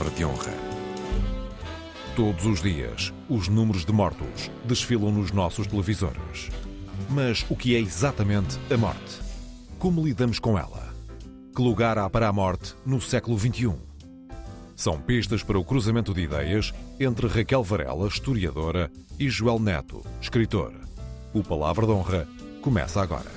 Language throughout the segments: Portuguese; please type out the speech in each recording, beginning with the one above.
palavra de honra. Todos os dias, os números de mortos desfilam nos nossos televisores. Mas o que é exatamente a morte? Como lidamos com ela? Que lugar há para a morte no século XXI? São pistas para o cruzamento de ideias entre Raquel Varela, historiadora, e Joel Neto, escritor. O Palavra de Honra começa agora.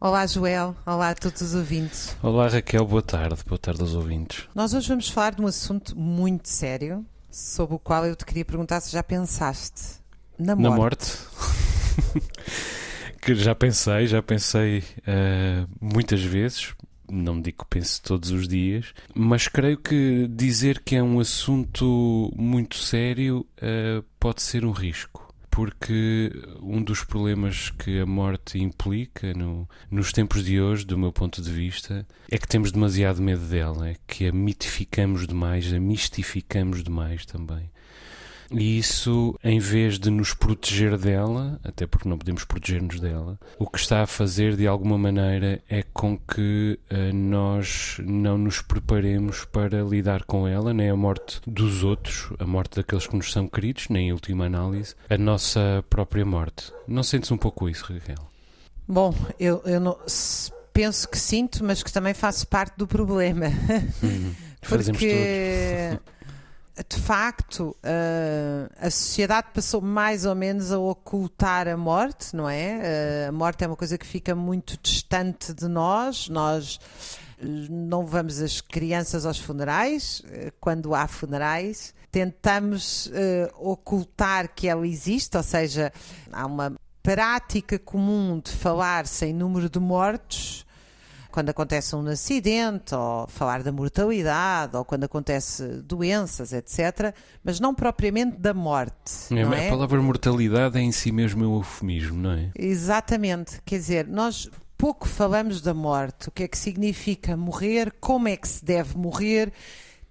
Olá, Joel. Olá a todos os ouvintes. Olá, Raquel. Boa tarde. Boa tarde aos ouvintes. Nós hoje vamos falar de um assunto muito sério, sobre o qual eu te queria perguntar se já pensaste. Na morte. Na morte? que já pensei, já pensei uh, muitas vezes. Não digo que pense todos os dias, mas creio que dizer que é um assunto muito sério uh, pode ser um risco porque um dos problemas que a morte implica no, nos tempos de hoje, do meu ponto de vista, é que temos demasiado medo dela, é que a mitificamos demais, a mistificamos demais também. E isso, em vez de nos proteger dela, até porque não podemos proteger-nos dela, o que está a fazer de alguma maneira é com que uh, nós não nos preparemos para lidar com ela, nem a morte dos outros, a morte daqueles que nos são queridos, nem em última análise, a nossa própria morte. Não sentes um pouco isso, Raquel? Bom, eu, eu não, penso que sinto, mas que também faço parte do problema. Hum, fazemos porque de facto, uh, a sociedade passou mais ou menos a ocultar a morte, não é? Uh, a morte é uma coisa que fica muito distante de nós. Nós não vamos as crianças aos funerais, uh, quando há funerais. Tentamos ocultar que ela existe, ou seja, há uma prática comum de falar sem número de mortos quando acontece um acidente, ou falar da mortalidade, ou quando acontece doenças, etc., mas não propriamente da morte. É, não é? A palavra mortalidade é em si mesmo um eufemismo, não é? Exatamente. Quer dizer, nós pouco falamos da morte, o que é que significa morrer, como é que se deve morrer.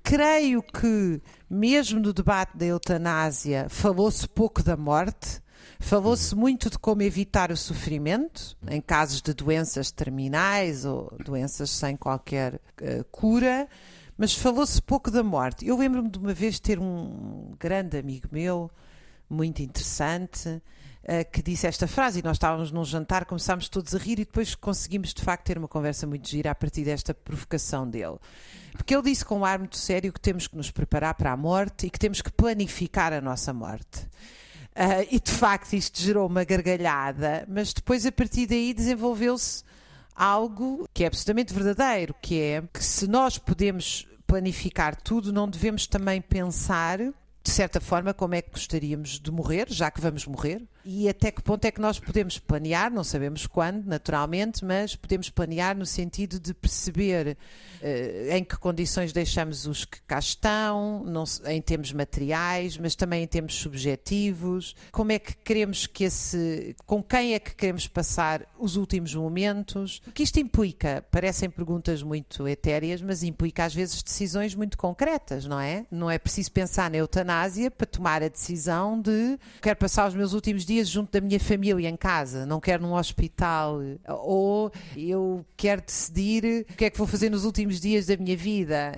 Creio que, mesmo no debate da eutanásia, falou-se pouco da morte. Falou-se muito de como evitar o sofrimento em casos de doenças terminais ou doenças sem qualquer uh, cura, mas falou-se pouco da morte. Eu lembro-me de uma vez ter um grande amigo meu, muito interessante, uh, que disse esta frase, e nós estávamos num jantar, começámos todos a rir e depois conseguimos de facto ter uma conversa muito gira a partir desta provocação dele. Porque ele disse com um ar muito sério que temos que nos preparar para a morte e que temos que planificar a nossa morte. Uh, e de facto isto gerou uma gargalhada, mas depois a partir daí desenvolveu-se algo que é absolutamente verdadeiro, que é que se nós podemos planificar tudo, não devemos também pensar de certa forma, como é que gostaríamos de morrer, já que vamos morrer, e até que ponto é que nós podemos planear, não sabemos quando, naturalmente, mas podemos planear no sentido de perceber uh, em que condições deixamos os que cá estão, não, em termos materiais, mas também em termos subjetivos, como é que queremos que esse, com quem é que queremos passar os últimos momentos, o que isto implica, parecem perguntas muito etéreas, mas implica às vezes decisões muito concretas, não é? Não é preciso pensar na eutanásia para tomar a decisão de quero passar os meus últimos dias junto da minha família em casa, não quero num hospital, ou eu quero decidir o que é que vou fazer nos últimos dias da minha vida.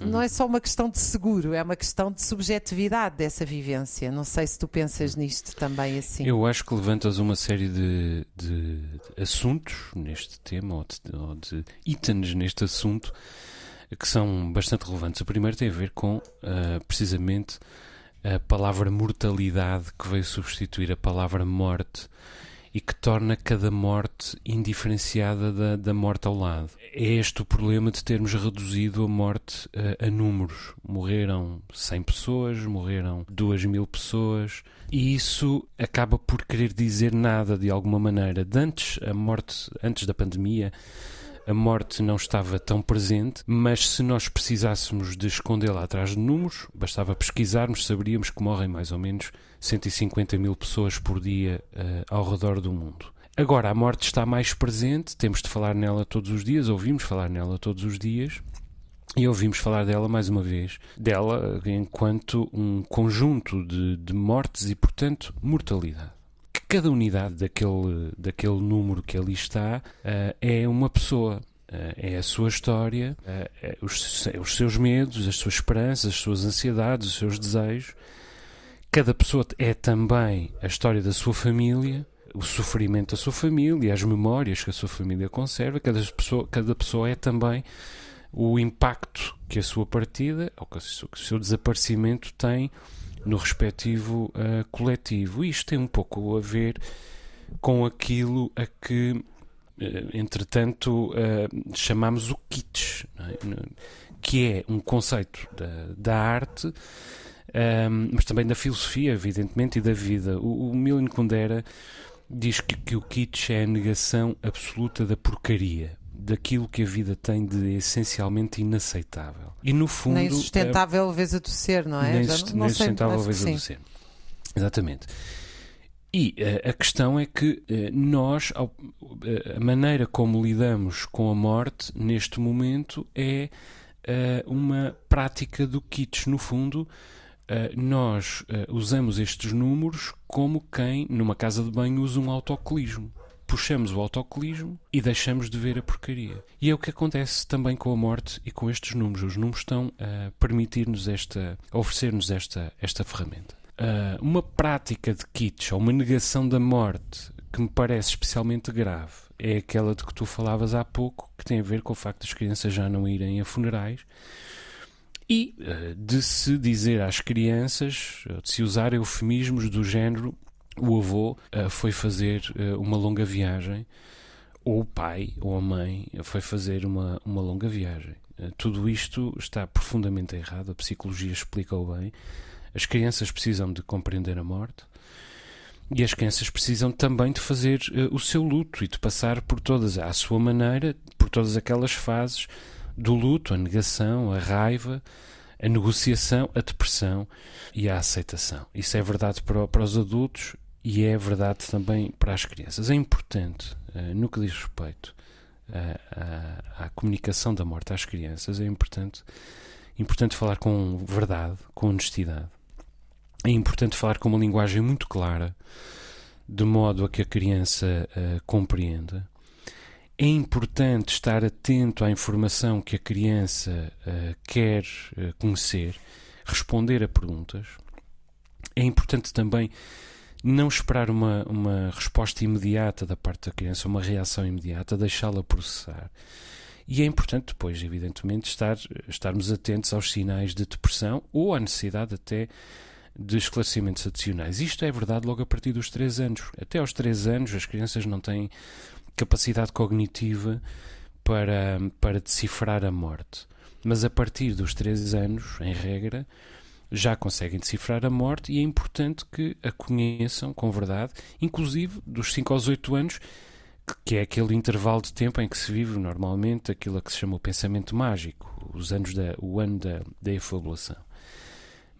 Não é só uma questão de seguro, é uma questão de subjetividade dessa vivência. Não sei se tu pensas nisto também assim. Eu acho que levantas uma série de, de assuntos neste tema, ou de, ou de itens neste assunto que são bastante relevantes. O primeiro tem a ver com, uh, precisamente, a palavra mortalidade que veio substituir a palavra morte e que torna cada morte indiferenciada da, da morte ao lado. É este o problema de termos reduzido a morte a, a números. Morreram 100 pessoas, morreram 2 mil pessoas, e isso acaba por querer dizer nada de alguma maneira. De antes, a morte, antes da pandemia, a morte não estava tão presente, mas se nós precisássemos de escondê-la atrás de números, bastava pesquisarmos, saberíamos que morrem mais ou menos 150 mil pessoas por dia uh, ao redor do mundo. Agora, a morte está mais presente, temos de falar nela todos os dias, ouvimos falar nela todos os dias, e ouvimos falar dela mais uma vez, dela enquanto um conjunto de, de mortes e, portanto, mortalidade cada unidade daquele, daquele número que ali está uh, é uma pessoa. é a sua história, os, os seus medos, as suas esperanças, as suas ansiedades, os seus desejos. Cada pessoa é também a história da sua família, o sofrimento da sua família, as memórias que a sua família conserva. Cada pessoa, cada pessoa é também o impacto que a sua partida ou que o seu desaparecimento tem no respectivo uh, coletivo. Isto tem um pouco a ver com aquilo a que, uh, entretanto, uh, chamamos o kitsch, é? que é um conceito da, da arte, um, mas também da filosofia, evidentemente, e da vida. O, o Milan Kundera diz que, que o kitsch é a negação absoluta da porcaria daquilo que a vida tem de essencialmente inaceitável. E no fundo. Nem sustentável é, vez a ser, não é? Nem, não, não nem sustentável vez a ser. Exatamente. E uh, a questão é que uh, nós, uh, a maneira como lidamos com a morte neste momento é uma prática do kits. No fundo, nós usamos estes números como quem, numa casa de banho, usa um autocolismo puxamos o autocolismo e deixamos de ver a porcaria. E é o que acontece também com a morte e com estes números. Os números estão a permitir-nos esta, a oferecer-nos esta, esta ferramenta. Uh, uma prática de kits ou uma negação da morte que me parece especialmente grave é aquela de que tu falavas há pouco, que tem a ver com o facto das crianças já não irem a funerais e uh, de se dizer às crianças, de se usar eufemismos do género o avô uh, foi fazer uh, uma longa viagem, ou o pai ou a mãe foi fazer uma, uma longa viagem. Uh, tudo isto está profundamente errado, a psicologia explica-o bem. As crianças precisam de compreender a morte e as crianças precisam também de fazer o seu luto e de passar por todas, à sua maneira, por todas aquelas fases do luto, a negação, a raiva, a negociação, a depressão e a aceitação. Isso é verdade para, para os adultos e é verdade também para as crianças. É importante, uh, no que diz respeito à, à, comunicação da morte às crianças, é importante, importante falar com verdade, com honestidade. É importante falar com uma linguagem muito clara, de modo a que a criança uh, compreenda. É importante estar atento à informação que a criança uh, quer uh, conhecer, responder a perguntas. É importante também não esperar uma, uma resposta imediata da parte da criança, uma reação imediata, deixá-la processar. E é importante depois, evidentemente, estar, estarmos atentos aos sinais de depressão ou à necessidade até de esclarecimentos adicionais. Isto é verdade logo a partir dos 3 anos. Até aos 3 anos as crianças não têm capacidade cognitiva para, para decifrar a morte. Mas a partir dos 3 anos, em regra, já conseguem decifrar a morte e é importante que a conheçam com verdade, inclusive dos 5 aos 8 anos, que é aquele intervalo de tempo em que se vive normalmente aquilo a que se chama o pensamento mágico, os anos da, o ano da, da efabulação.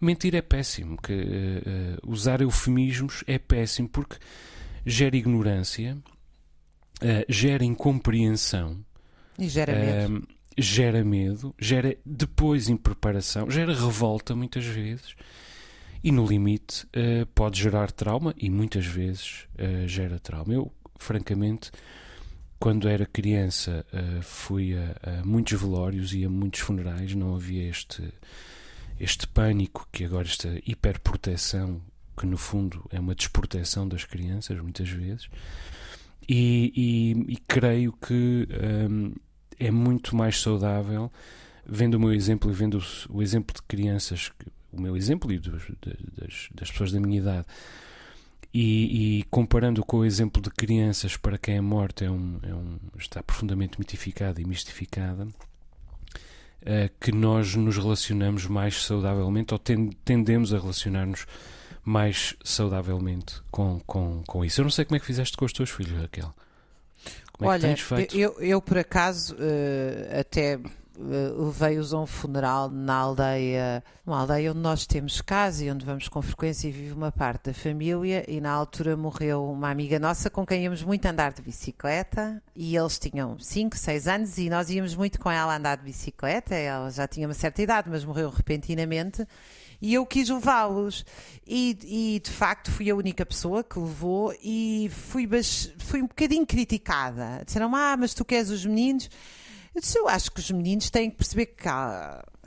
Mentir é péssimo, que, uh, usar eufemismos é péssimo porque gera ignorância, uh, gera incompreensão. E gera medo gera medo, gera depois impreparação, gera revolta muitas vezes. E no limite uh, pode gerar trauma e muitas vezes uh, gera trauma. Eu, francamente, quando era criança uh, fui a, a, muitos velórios e a muitos funerais, não havia este, este pânico que agora esta hiperproteção que no fundo é uma desproteção das crianças muitas vezes. E, e, e creio que um, é muito mais saudável, vendo o meu exemplo e vendo o, exemplo de crianças, o meu exemplo e dos, das, das, pessoas da minha idade, e, e, comparando com o exemplo de crianças para quem a morte é um, é um, está profundamente mitificada e mistificada, uh, que nós nos relacionamos mais saudavelmente ou tendemos a relacionar-nos mais saudavelmente com, com, com isso. Eu não sei como é que fizeste com os teus filhos, Raquel. Como Olha, é que tens feito? Eu, eu por acaso uh, até uh, levei-os a um funeral na aldeia, uma aldeia onde nós temos casa e onde vamos com frequência e vive uma parte da família e na altura morreu uma amiga nossa com quem íamos muito andar de bicicleta e eles tinham 5, 6 anos e nós íamos muito com ela andar de bicicleta, ela já tinha uma certa idade, mas morreu repentinamente e eu quis levá-los. E, e, de facto fui a única pessoa que levou e fui, fui um bocadinho criticada. Disseram, ah, mas tu queres os meninos? Eu disse, eu acho que os meninos têm que perceber que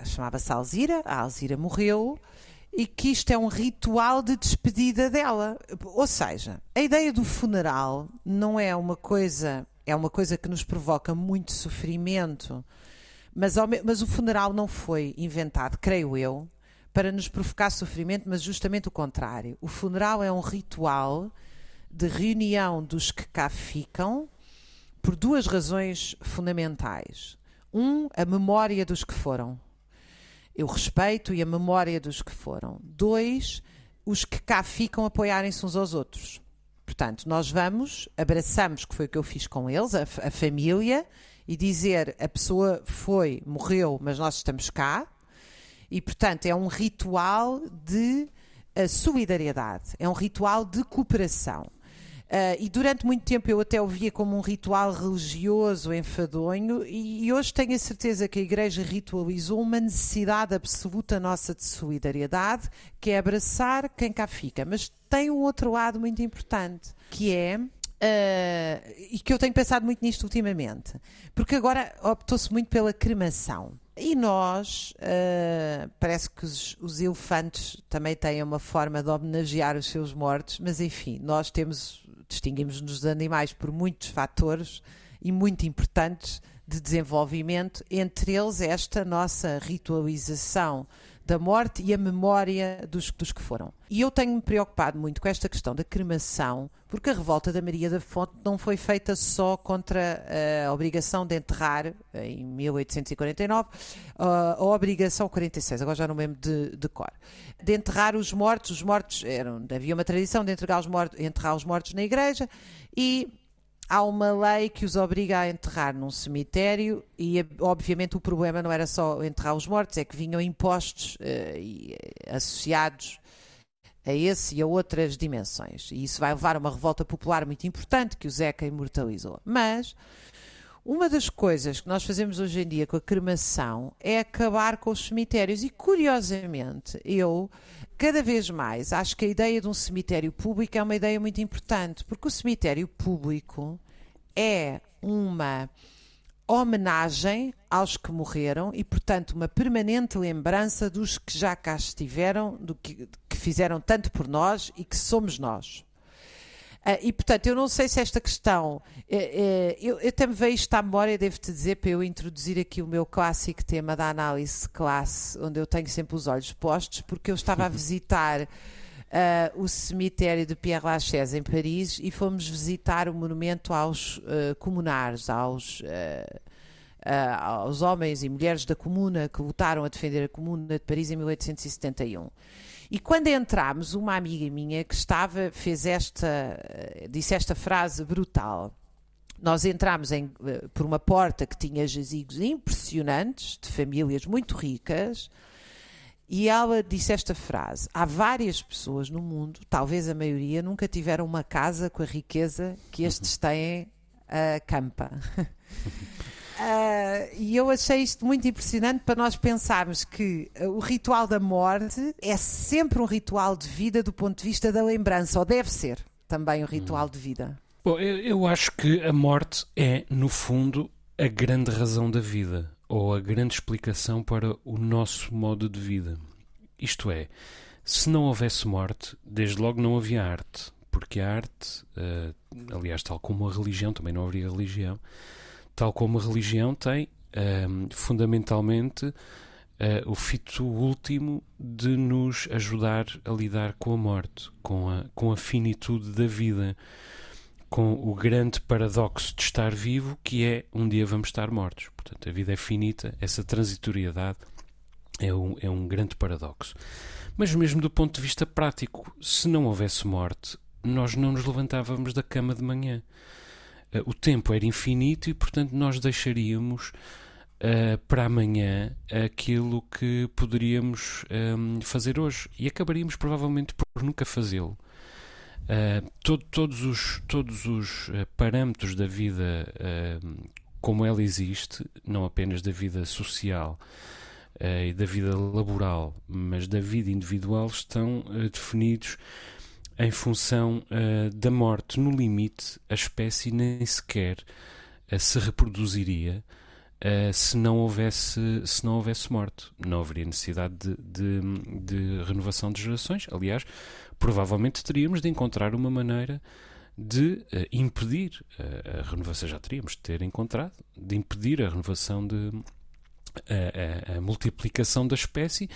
chamava-se Alzira, a Alzira morreu e que isto é um ritual de despedida dela. Ou seja, a ideia do funeral não é uma coisa, é uma coisa que nos provoca muito sofrimento, mas, mas o funeral não foi inventado, creio eu, para nos provocar sofrimento, mas justamente o contrário. O funeral é um ritual de reunião dos que cá ficam por duas razões fundamentais. Um, a memória dos que foram o respeito e a memória dos que foram. Dois, os que cá ficam apoiarem-se uns aos outros. Portanto, nós vamos, abraçamos, que foi o que eu fiz com eles, a, a família, e dizer a pessoa foi, morreu, mas nós estamos cá. E, portanto, é um ritual de eh, solidariedade, é um ritual de cooperação. Uh, e durante muito tempo eu até o via como um ritual religioso enfadonho, e, e, hoje tenho a certeza que a Igreja ritualizou uma necessidade absoluta nossa de solidariedade, que é abraçar quem cá fica. Mas tem um outro lado muito importante, que é. Uh, e que eu tenho pensado muito nisto ultimamente, porque agora optou-se muito pela cremação. E nós, uh, parece que os, os, elefantes também têm uma forma de homenagear os seus mortos, mas enfim, nós temos distinguimos-nos dos animais por muitos fatores e muito importantes de desenvolvimento, entre eles esta nossa ritualização da morte e a memória dos, dos que foram. E eu tenho-me preocupado muito com esta questão da cremação, porque a revolta da Maria da Fonte não foi feita só contra a obrigação de enterrar, em 1849, a obrigação 46, agora já não lembro de, de cor, de enterrar os mortos. Os mortos, eram, havia uma tradição de enterrar os mortos, enterrar os mortos na igreja e há uma lei que os obriga a enterrar num cemitério e obviamente o problema não era só enterrar os mortos, é que vinham impostos uh, associados a esse e a outras dimensões. E isso vai levar a uma revolta popular muito importante que o Zeca imortalizou. Mas uma das coisas que nós fazemos hoje em dia com a cremação é acabar com os cemitérios. E curiosamente, eu cada vez mais acho que a ideia de um cemitério público é uma ideia muito importante, porque o cemitério público é uma homenagem aos que morreram e, portanto, uma permanente lembrança dos que já cá estiveram, do que, que fizeram tanto por nós e que somos nós. Uh, e, portanto, eu não sei se esta questão. Uh, uh, eu, eu também vejo isto à memória, devo-te dizer, para eu introduzir aqui o meu clássico tema da análise de classe, onde eu tenho sempre os olhos postos, porque eu estava a visitar. Uh, o cemitério de Père Lachaise em Paris e fomos visitar o monumento aos uh, comunares, aos, uh, aos homens e mulheres da comuna que lutaram a defender a comuna de Paris em 1871. E quando entramos, uma amiga minha que estava, fez esta, disse esta frase brutal. Nós entramos em, eh, por uma porta que tinha jazigos impressionantes, de famílias muito ricas, e ela disse esta frase: Há várias pessoas no mundo, talvez a maioria, nunca tiveram uma casa com a riqueza que estes têm a campa. Uh, e eu achei isto muito impressionante para nós pensarmos que uh, o ritual da morte é sempre um ritual de vida do ponto de vista da lembrança, ou deve ser também um ritual de vida. Bom, eu, eu acho que a morte é, no fundo, a grande razão da vida, ou a grande explicação para o nosso modo de vida. Isto é, se não houvesse morte, desde logo não havia arte, porque a arte, uh, aliás, tal como a religião, também não haveria religião tal como a religião tem, um, fundamentalmente, uh, o fito último de nos ajudar a lidar com a morte, com a, com a finitude da vida, com o grande paradoxo de estar vivo, que é um dia vamos estar mortos. Portanto, a vida é finita, essa transitoriedade é um, é um grande paradoxo. Mas, mesmo do ponto de vista prático, se não houvesse morte, nós não nos levantávamos da cama de manhã. Eh, o tempo era infinito e, portanto, nós deixaríamos uh, para amanhã aquilo que poderíamos um, ehm, fazer hoje e acabaríamos provavelmente por nunca fazê-lo. Uh, todo, todos os, todos os uh, parâmetros da vida como ela existe, não apenas da vida social e da vida laboral, mas da vida individual, estão definidos em função uh, da morte. No limite, a espécie nem sequer uh, se reproduziria uh, se, não houvesse, se não houvesse morte. Não haveria necessidade de, de, de renovação de gerações. Aliás, provavelmente teríamos de encontrar uma maneira de impedir a renovação, já teríamos de ter encontrado, de impedir a renovação de a, a, a multiplicação da espécie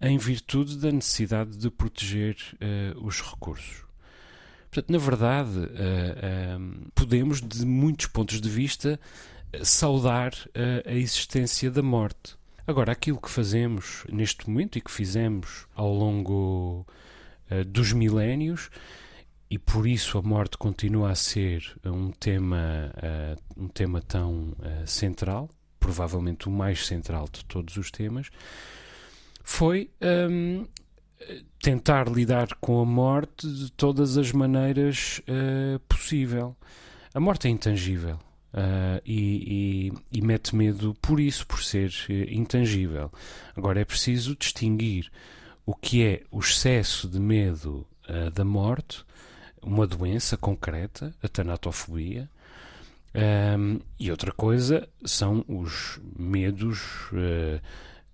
em virtude da necessidade de proteger uh, os recursos. Portanto, na verdade, podemos, de muitos pontos de vista, saudar a existência da morte. Agora, aquilo que fazemos neste momento e que fizemos ao longo dos milénios e por isso a morte continua a ser um tema, uh, um tema tão uh, central, provavelmente o mais central de todos os temas, foi um, tentar lidar com a morte de todas as maneiras uh, possível. A morte é intangível. e, e, e mete medo por isso, por ser intangível. Agora é preciso distinguir o que é o excesso de medo da morte uma doença concreta, a tanatofobia, um, e outra coisa são os medos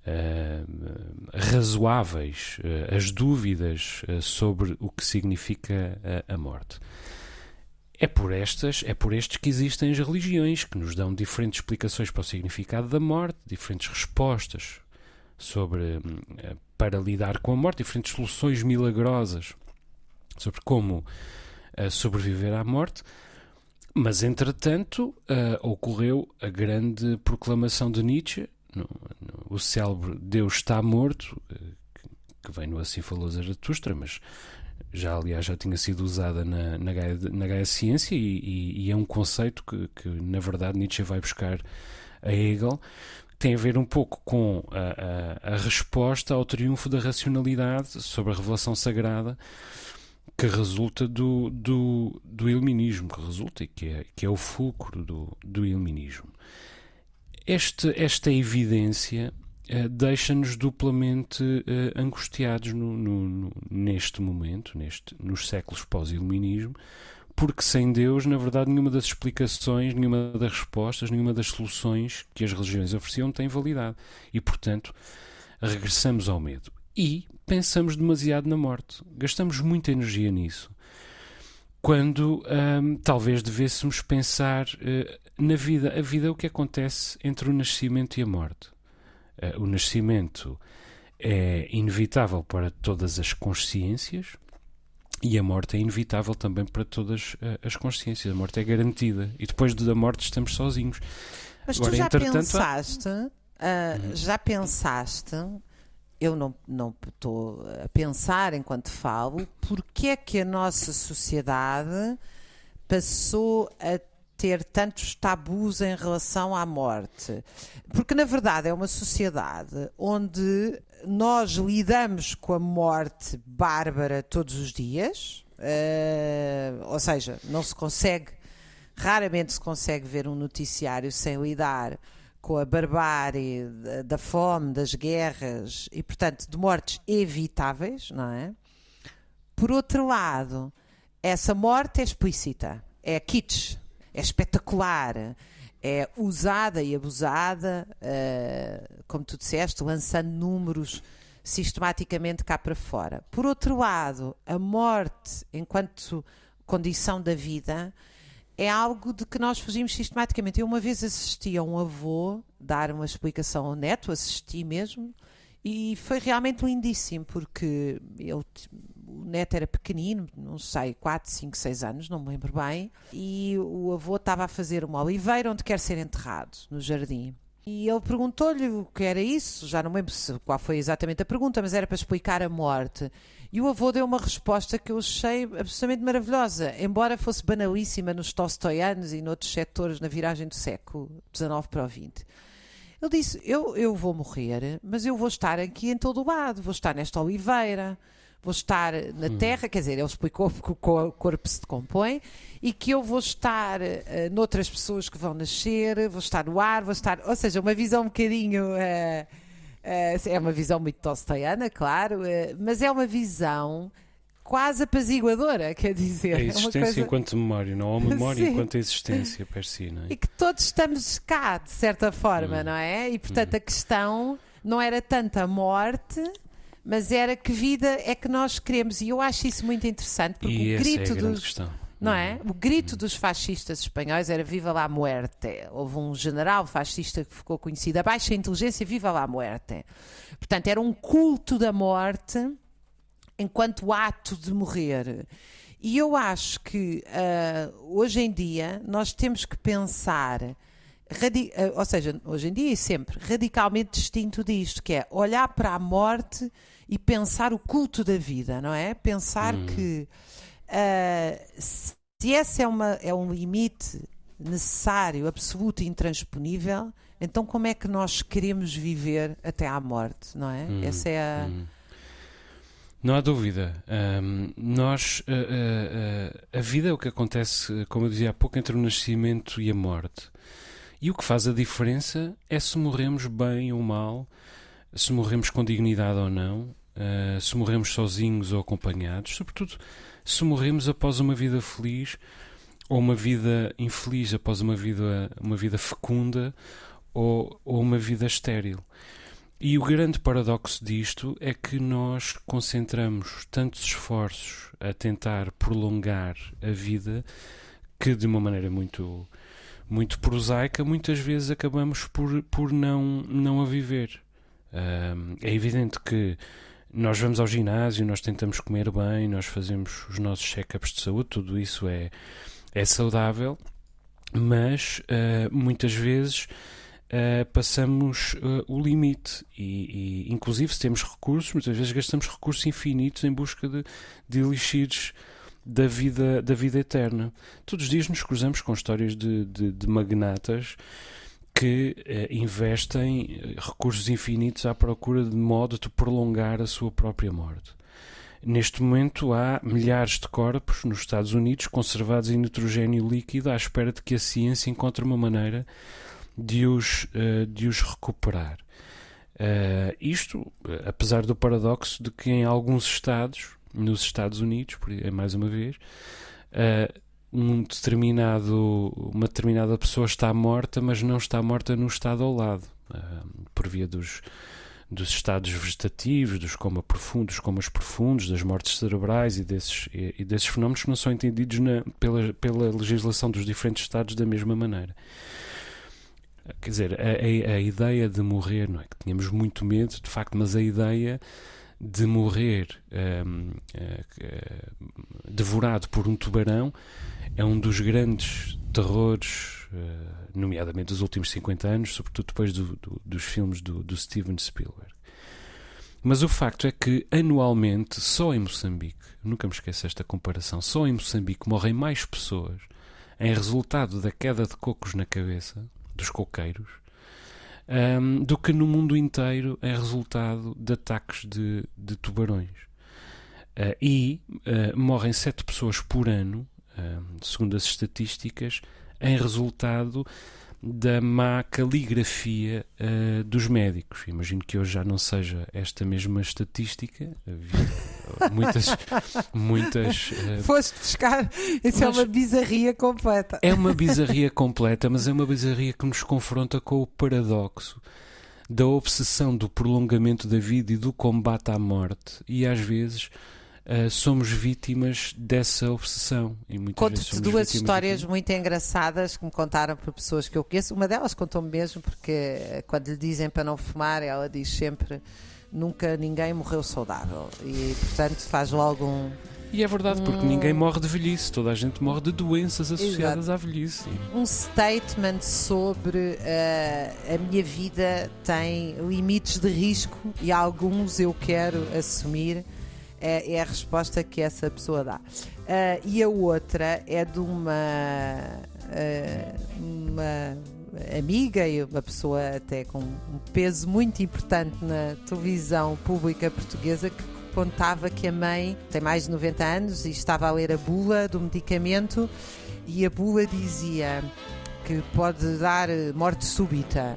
uh, uh, razoáveis, uh, as dúvidas sobre o que significa a morte. É por estas, é por estes que existem as religiões que nos dão diferentes explicações para o significado da morte, diferentes respostas sobre para lidar com a morte, diferentes soluções milagrosas sobre como uh, sobreviver à morte. Mas, entretanto, uh, ocorreu a grande proclamação de Nietzsche, o célebre Deus está morto, que, que vem no Assim Falou Zaratustra, mas já, aliás, já tinha sido usada na, na, Gaia, na Gaia Ciência e, e, e, é um conceito que, que, na verdade, Nietzsche vai buscar a Hegel, tem a ver um pouco com a, a, a resposta ao triunfo da racionalidade sobre a revelação sagrada que resulta do, do, do iluminismo, que resulta e que é, que é o fulcro do, do iluminismo. Este, esta evidência uh, deixa-nos duplamente uh, angustiados no, no, no, neste momento, neste, nos séculos pós-iluminismo, porque sem Deus, na verdade, nenhuma das explicações, nenhuma das respostas, nenhuma das soluções que as religiões ofereciam tem validade. E, portanto, regressamos ao medo. E pensamos demasiado na morte. Gastamos muita energia nisso. Quando hum, talvez devêssemos pensar uh, na vida. A vida é o que acontece entre o nascimento e a morte. Uh, o nascimento é inevitável para todas as consciências e a morte é inevitável também para todas uh, as consciências. A morte é garantida e depois da morte estamos sozinhos. Mas Agora, tu já pensaste, já pensaste eu não, não estou a pensar enquanto falo, porque é que a nossa sociedade passou a ter tantos tabus em relação à morte. Porque, na verdade, é uma sociedade onde nós lidamos com a morte bárbara todos os dias, uh, ou seja, não se consegue, raramente se consegue ver um noticiário sem lidar com a barbárie da fome, das guerras e, portanto, de mortes evitáveis, não é? Por outro lado, essa morte é explícita, é kitsch, é espetacular, é usada e abusada, uh, como tu disseste, lançando números sistematicamente cá para fora. Por outro lado, a morte, enquanto condição da vida, é algo de que nós fugimos sistematicamente. Eu uma vez assisti a um avô dar uma explicação ao neto, assisti mesmo, e foi realmente lindíssimo, porque ele, o neto era pequenino, não sei, 4, 5, 6 anos, não me lembro bem, e o avô estava a fazer uma oliveira onde quer ser enterrado, no jardim. E ele perguntou-lhe o que era isso, já não lembro qual foi exatamente a pergunta, mas era para explicar a morte. E o avô deu uma resposta que eu achei absolutamente maravilhosa, embora fosse banalíssima nos Tolstoyanos e noutros setores na viragem do século XIX para o XX. Ele disse: eu, eu vou morrer, mas eu vou estar aqui em todo o lado, vou estar nesta oliveira, vou estar na hum. terra, quer dizer, ele explicou que o corpo se decompõe e que eu vou estar uh, noutras pessoas que vão nascer, vou estar no ar, vou estar, ou seja, uma visão um bocadinho. Uh, Uh, é uma visão muito tolstoiana, claro, mas é uma visão quase apaziguadora, quer dizer. A é existência uma coisa... enquanto memória, não há memória Sim. enquanto a existência per si, não é? E que todos estamos cá, de certa forma, Hum. não é? E portanto a questão não era tanto a morte, mas era que vida é que nós queremos. E eu acho isso muito interessante, porque E o é grito grande dos. questão. Não é? O grito dos fascistas espanhóis era Viva la muerte. Houve um general fascista que ficou conhecido, a baixa inteligência, Viva la muerte. Portanto, era um culto da morte enquanto ato de morrer. E eu acho que ah, hoje em dia nós temos que pensar, ah, ou seja, hoje em dia e sempre, radicalmente distinto disto, que é olhar para a morte e pensar o culto da vida, não é? Pensar que ah, se esse é, uma, é um limite necessário, absoluto e intransponível, então como é que nós queremos viver até à morte, não é? Hum, Essa é a. hum. Não há dúvida. Ahm, nós, a, a- a- a vida é o que acontece, como eu dizia há pouco, entre o nascimento e a morte. E o que faz a diferença é se morremos bem ou mal, se morremos com dignidade ou não, ah, se morremos sozinhos ou acompanhados, sobretudo se morremos após uma vida feliz ou uma vida infeliz, após uma vida, uma vida fecunda ou, ou uma vida estéril. E o grande paradoxo disto é que nós concentramos tantos esforços a tentar prolongar a vida que, de uma maneira muito, muito prosaica, muitas vezes acabamos por, por não, não a viver. É evidente que nós vamos ao ginásio, nós tentamos comer bem, nós fazemos os nossos check-ups de saúde, tudo isso é, é saudável, mas ah, muitas vezes Uh, passamos uh, o limite e, e, inclusive se temos recursos muitas vezes gastamos recursos infinitos em busca de, de elixires da vida, da vida eterna. Todos os dias nos cruzamos com histórias de, de, de magnatas que uh, investem recursos infinitos à procura de modo de prolongar a sua própria morte Neste momento há milhares de corpos nos Estados Unidos conservados em nitrogênio líquido à espera de que a ciência encontre uma maneira de os, uh, de os recuperar. Uh, isto, uh, apesar do paradoxo de que em alguns estados, nos Estados Unidos, por, mais uma vez, um determinado, uma determinada pessoa está morta, mas não está morta no estado ao lado, por via dos, dos estados vegetativos, dos comas profundos, comas profundos, das mortes cerebrais e desses, e, desses fenómenos que não são entendidos na, pela, pela legislação dos diferentes estados da mesma maneira. Quer dizer, a, a, a, ideia de morrer, não é que tínhamos muito medo, de facto, mas a ideia de morrer um, uh, devorado por um tubarão é um dos grandes terrores, uh, nomeadamente dos últimos 50 anos, sobretudo depois do, do, dos filmes do, do Steven Spielberg. Mas o facto é que anualmente, só em Moçambique, nunca me esqueço esta comparação, só em Moçambique morrem mais pessoas em resultado da queda de cocos na cabeça dos coqueiros, um, do que no mundo inteiro é resultado de ataques de, de tubarões. Uh, e uh, morrem sete pessoas por ano, segundo as estatísticas, em resultado da má caligrafia dos médicos. Imagino que hoje já não seja esta mesma estatística. muitas. muitas Foste buscar. Isso é uma bizarria completa. É uma bizarria completa, mas é uma bizarria que nos confronta com o paradoxo da obsessão do prolongamento da vida e do combate à morte. E às vezes. Uh, somos vítimas dessa obsessão. Conto-te duas histórias de... muito engraçadas que me contaram por pessoas que eu conheço. Uma delas contou-me mesmo, porque quando lhe dizem para não fumar, ela diz sempre: nunca ninguém morreu saudável. E portanto faz logo um. E é verdade, porque ninguém morre de velhice, toda a gente morre de doenças associadas Exato. à velhice. Um statement sobre uh, a minha vida tem limites de risco e alguns eu quero assumir é, é, a resposta que essa pessoa dá. Uh, e a outra é de uma, uh, uma amiga e uma pessoa até com um peso muito importante na televisão pública portuguesa que contava que a mãe tem mais de 90 anos e estava a ler a bula do medicamento e a bula dizia que pode dar morte súbita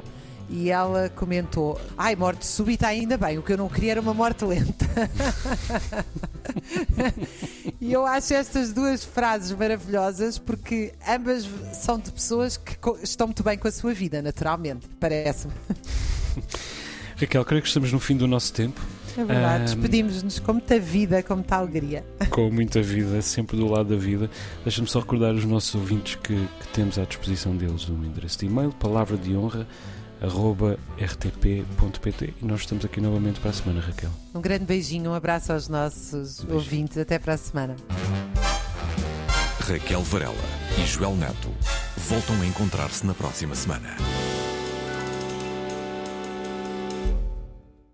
e ela comentou: Ai, morte súbita, ainda bem, o que eu não queria era uma morte lenta. e eu acho estas duas frases maravilhosas porque ambas são de pessoas que estão muito bem com a sua vida, naturalmente, parece-me. Raquel, creio que estamos no fim do nosso tempo. É verdade, um, despedimos-nos com muita vida, com muita alegria. Com muita vida, sempre do lado da vida. Deixa-me só recordar os nossos ouvintes que, que temos à disposição deles um endereço de e-mail, palavra de honra, rtp.pt e nós estamos aqui novamente para a semana, Raquel. Um grande beijinho, um abraço aos nossos Beijo. ouvintes. Até para a semana. Raquel Varela e Joel Neto voltam a encontrar-se na próxima semana.